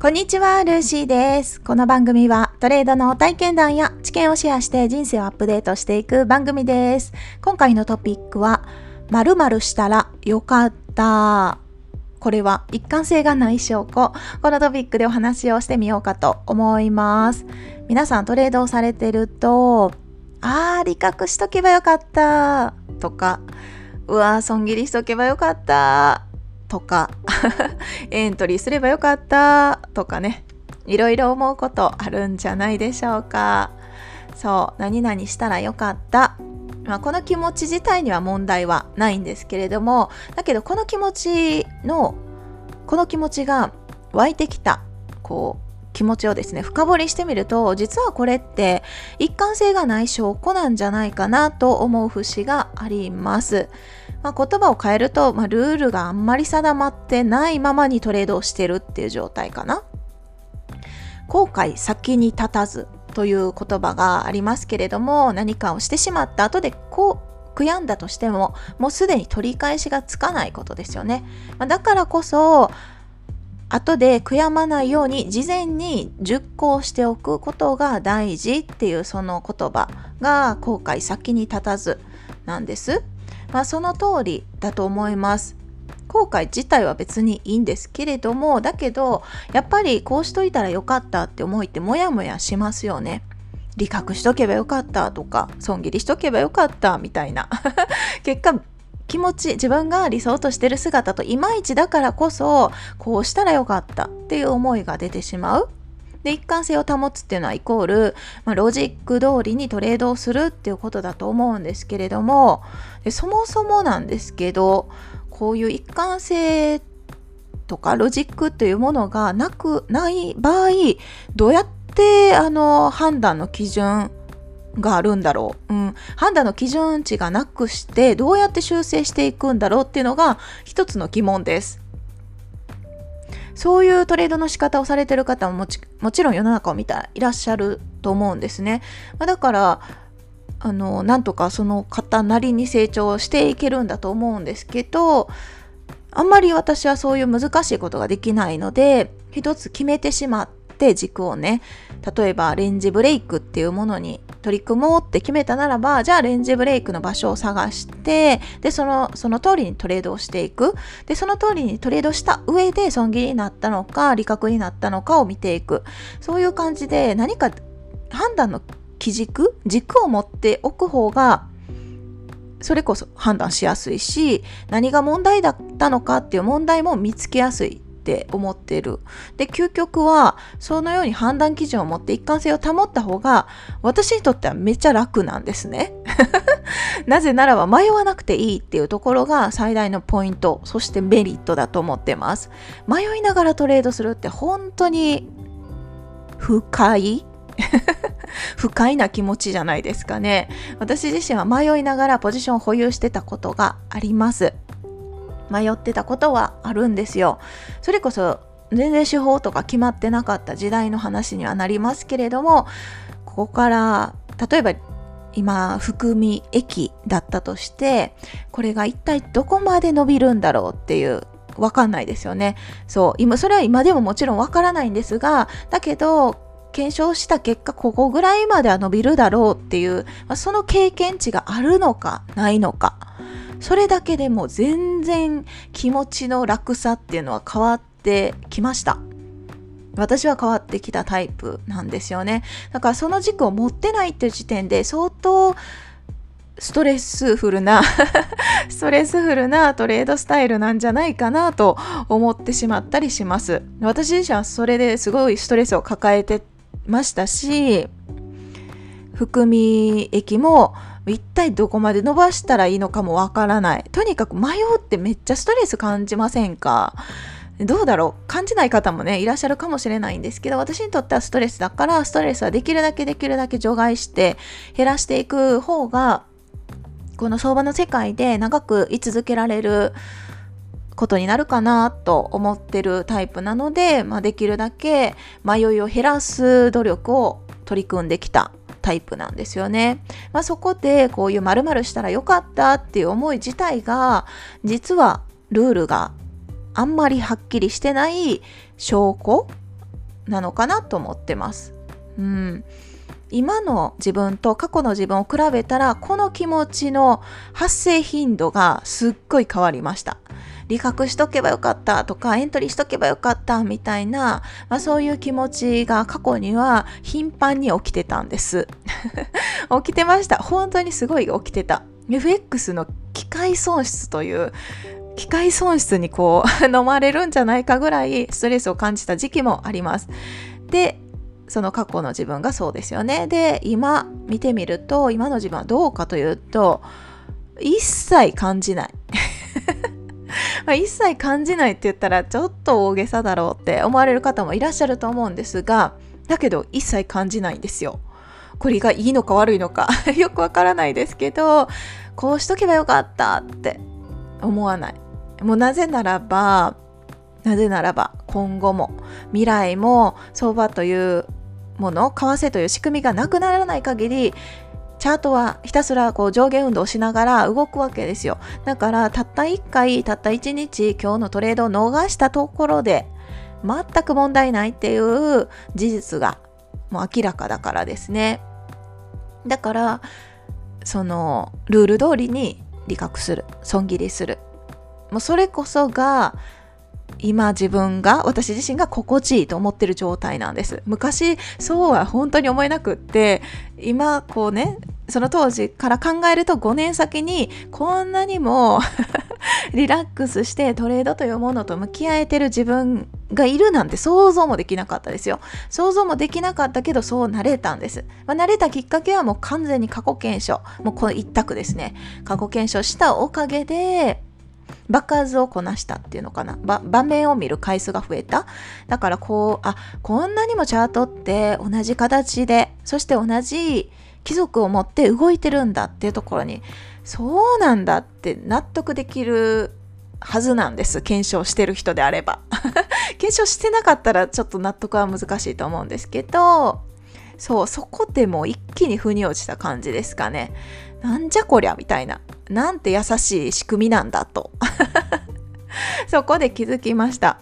こんにちは、ルーシーです。この番組はトレードの体験談や知見をシェアして人生をアップデートしていく番組です。今回のトピックは、〇〇したらよかった。これは一貫性がない証拠。このトピックでお話をしてみようかと思います。皆さんトレードをされてると、あー、利確しとけばよかったとか、うわー、損切りしとけばよかったとか エントリーすればよかったとかねいろいろ思うことあるんじゃないでしょうかそう何々したらよかったまあ、この気持ち自体には問題はないんですけれどもだけどこの気持ちのこの気持ちが湧いてきたこう気持ちをですね深掘りしてみると実はこれって一貫性がない証拠なんじゃないかなと思う節があります。まあ、言葉を変えると、まあ、ルールがあんまり定まってないままにトレードをしてるっていう状態かな。後悔先に立たずという言葉がありますけれども何かをしてしまった後でこう悔やんだとしてももうすでに取り返しがつかないことですよね。まあ、だからこそ後で悔やまないように事前に熟考しておくことが大事っていうその言葉が後悔先に立たずなんです。まあ、その通りだと思います。後悔自体は別にいいんですけれどもだけどやっぱりこうしといたらよかったって思いってモヤモヤしますよね。理覚しとけばよかったとか損切りしとけばよかったみたいな 結果気持ち自分が理想としてる姿といまいちだからこそこうしたらよかったっていう思いが出てしまう。で一貫性を保つっていうのはイコール、まあ、ロジック通りにトレードをするっていうことだと思うんですけれどもそもそもなんですけどこういう一貫性とかロジックというものがなくない場合どうやってあの判断の基準があるんだろう、うん、判断の基準値がなくしてどうやって修正していくんだろうっていうのが一つの疑問です。そういうトレードの仕方をされてる方ももちもちろん世の中を見たいらっしゃると思うんですね。まあ、だからあのなんとかその方なりに成長していけるんだと思うんですけどあんまり私はそういう難しいことができないので一つ決めてしまって軸をね。例えばレンジブレイクっていうものに取り組もうって決めたならばじゃあレンジブレイクの場所を探してでそのその通りにトレードをしていく。でその通りにトレードした上で損切りになったのか利確になったのかを見ていく。そういう感じで何か判断の基軸軸を持っておく方がそれこそ判断しやすいし何が問題だったのかっていう問題も見つけやすい。って思ってる。で、究極は、そのように判断基準を持って一貫性を保った方が、私にとってはめっちゃ楽なんですね。なぜならば迷わなくていいっていうところが最大のポイント、そしてメリットだと思ってます。迷いながらトレードするって本当に深い 不快な気持ちじゃないですかね。私自身は迷いながらポジションを保有してたことがあります。迷ってたことはあるんですよ。それこそ全然手法とか決まってなかった時代の話にはなりますけれどもここから例えば今含み駅だったとしてこれが一体どこまで伸びるんだろうっていうわかんないですよね。そう今それは今でももちろんわからないんですがだけど検証した結果ここぐらいまでは伸びるだろうっていう、まあ、その経験値があるのかないのかそれだけでも全然気持ちの楽さっていうのは変わってきました。私は変わってきたタイプなんですよね。だからその軸を持ってないっていう時点で相当ストレスフルな ストレスフルなトレードスタイルなんじゃないかなと思ってしまったりします。私自身はそれですごいストレスを抱えてましたし、含み益も一体どこまで伸ばしたらいいのかもわからない。とにかく迷うってめっちゃストレス感じませんか？どうだろう。感じない方もね、いらっしゃるかもしれないんですけど、私にとってはストレスだから、ストレスはできるだけできるだけ除外して減らしていく方が、この相場の世界で長く居続けられることになるかなと思ってるタイプなので、まあ、できるだけ迷いを減らす努力を取り組んできた。タイプなんですよね。まあ、そこでこういう〇〇したらよかったっていう思い自体が実はルールがあんまりはっきりしてない証拠なのかなと思ってます。うん。今の自分と過去の自分を比べたら、この気持ちの発生頻度がすっごい変わりました。理覚しとけばよかったとか、エントリーしとけばよかったみたいな、まあ、そういう気持ちが過去には頻繁に起きてたんです。起きてました。本当にすごい起きてた。FX の機械損失という機械損失にこう 飲まれるんじゃないかぐらいストレスを感じた時期もあります。で、その過去の自分がそうですよね。で、今見てみると、今の自分はどうかというと、一切感じない。ま一切感じないって言ったらちょっと大げさだろうって思われる方もいらっしゃると思うんですが、だけど一切感じないんですよ。これがいいのか悪いのか よくわからないですけど、こうしとけばよかったって思わない。もうなぜならば、なぜならば今後も未来も相場というもの、為替という仕組みがなくならない限り、チャートはひたすらこう上下運動しながら動くわけですよ。だからたった1回、たった1日今日のトレードを逃したところで全く問題ないっていう事実がもう明らかだからですね。だからそのルール通りに理覚する損切りするもうそれこそが今自分が私自身が心地いいと思ってる状態なんです昔そうは本当に思えなくって今こうねその当時から考えると5年先にこんなにも リラックスしてトレードというものと向き合えてる自分がいるなんて想像もできなかったですよ。想像もできなかったけどそうなれたんです。まあ、慣れたきっかけはもう完全に過去検証。もうこの一択ですね。過去検証したおかげで爆発をこなしたっていうのかな。場面を見る回数が増えた。だからこうあこんなにもチャートって同じ形でそして同じ貴族を持って動いてるんだっていうところにそうなんだって納得できるはずなんです。検証してる人であれば。検証してなかったらちょっと納得は難しいと思うんですけど。そうそこでもう一気に腑に落ちた感じですかね。なんじゃこりゃみたいな。なんて優しい仕組みなんだと そこで気づきました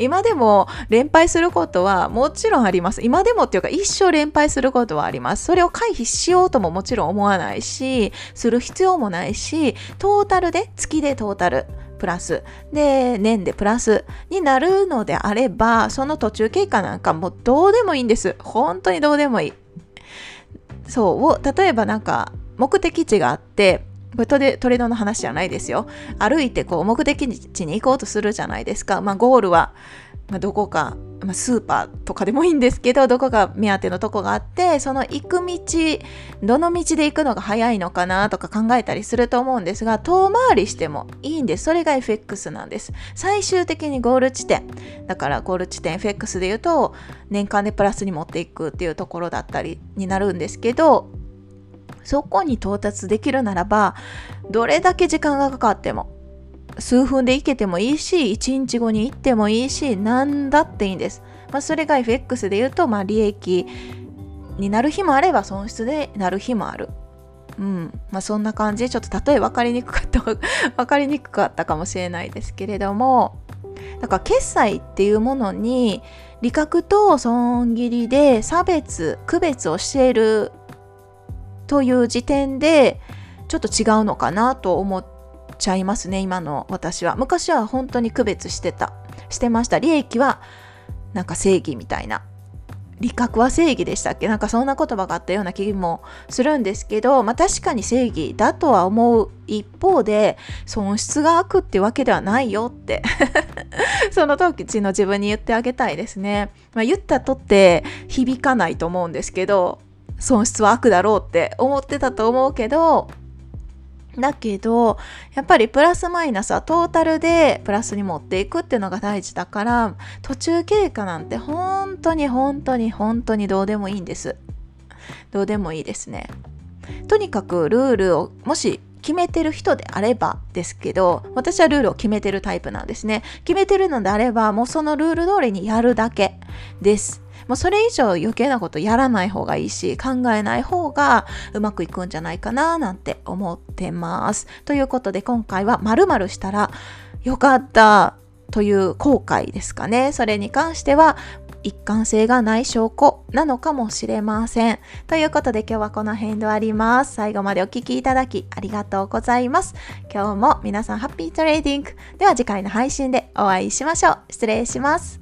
今でも連敗することはもちろんあります。今でもっていうか一生連敗することはあります。それを回避しようとももちろん思わないし、する必要もないし、トータルで、月でトータル、プラス、で、年でプラスになるのであれば、その途中経過なんかもうどうでもいいんです。本当にどうでもいい。そうを、例えばなんか目的地があって、これトレトレードの話じゃないですよ。歩いてこう目的地に行こうとするじゃないですか。まあゴールは、どこか、まあ、スーパーとかでもいいんですけど、どこか目当てのとこがあって、その行く道、どの道で行くのが早いのかなとか考えたりすると思うんですが、遠回りしてもいいんです。それが FX なんです。最終的にゴール地点。だからゴール地点 FX で言うと、年間でプラスに持っていくっていうところだったりになるんですけど、そこに到達できるならば、どれだけ時間がかかっても、数分で行けてもいいし、1日後に行ってもいいし、何だっていいんです。まあ、それが FX で言うと、まあ、利益になる日もあれば、損失でなる日もある。うん。まあ、そんな感じ、ちょっと例え分かりにくかった、分かりにくかったかもしれないですけれども、だから決済っていうものに、利確と損切りで差別、区別をしているという時点でちょっと違うのかなと思っちゃいますね今の私は。昔は本当に区別してたしてました。利益はなんか正義みたいな。理覚は正義でしたっけ？なんかそんな言葉があったような気もするんですけど、まあ確かに正義だとは思う一方で、損失が悪ってわけではないよって。その時の自分に言ってあげたいですね。まあ言ったとって響かないと思うんですけど、損失は悪だろうって思ってたと思うけど、だけど、やっぱりプラスマイナスはトータルでプラスに持っていくっていうのが大事だから、途中経過なんて本当に本当に本当にどうでもいいんです。どうでもいいですね。とにかくルールをもし決めてる人であればですけど、私はルールを決めてるタイプなんですね。決めてるのであれば、もうそのルール通りにやるだけです。もうそれ以上余計なことやらない方がいいし、考えない方がうまくいくんじゃないかななんて思ってます。ということで今回は〇〇したらよかった。という後悔ですかね。それに関しては一貫性がない証拠なのかもしれません。ということで今日はこの辺で終わります。最後までお聴きいただきありがとうございます。今日も皆さんハッピートレーディング。では次回の配信でお会いしましょう。失礼します。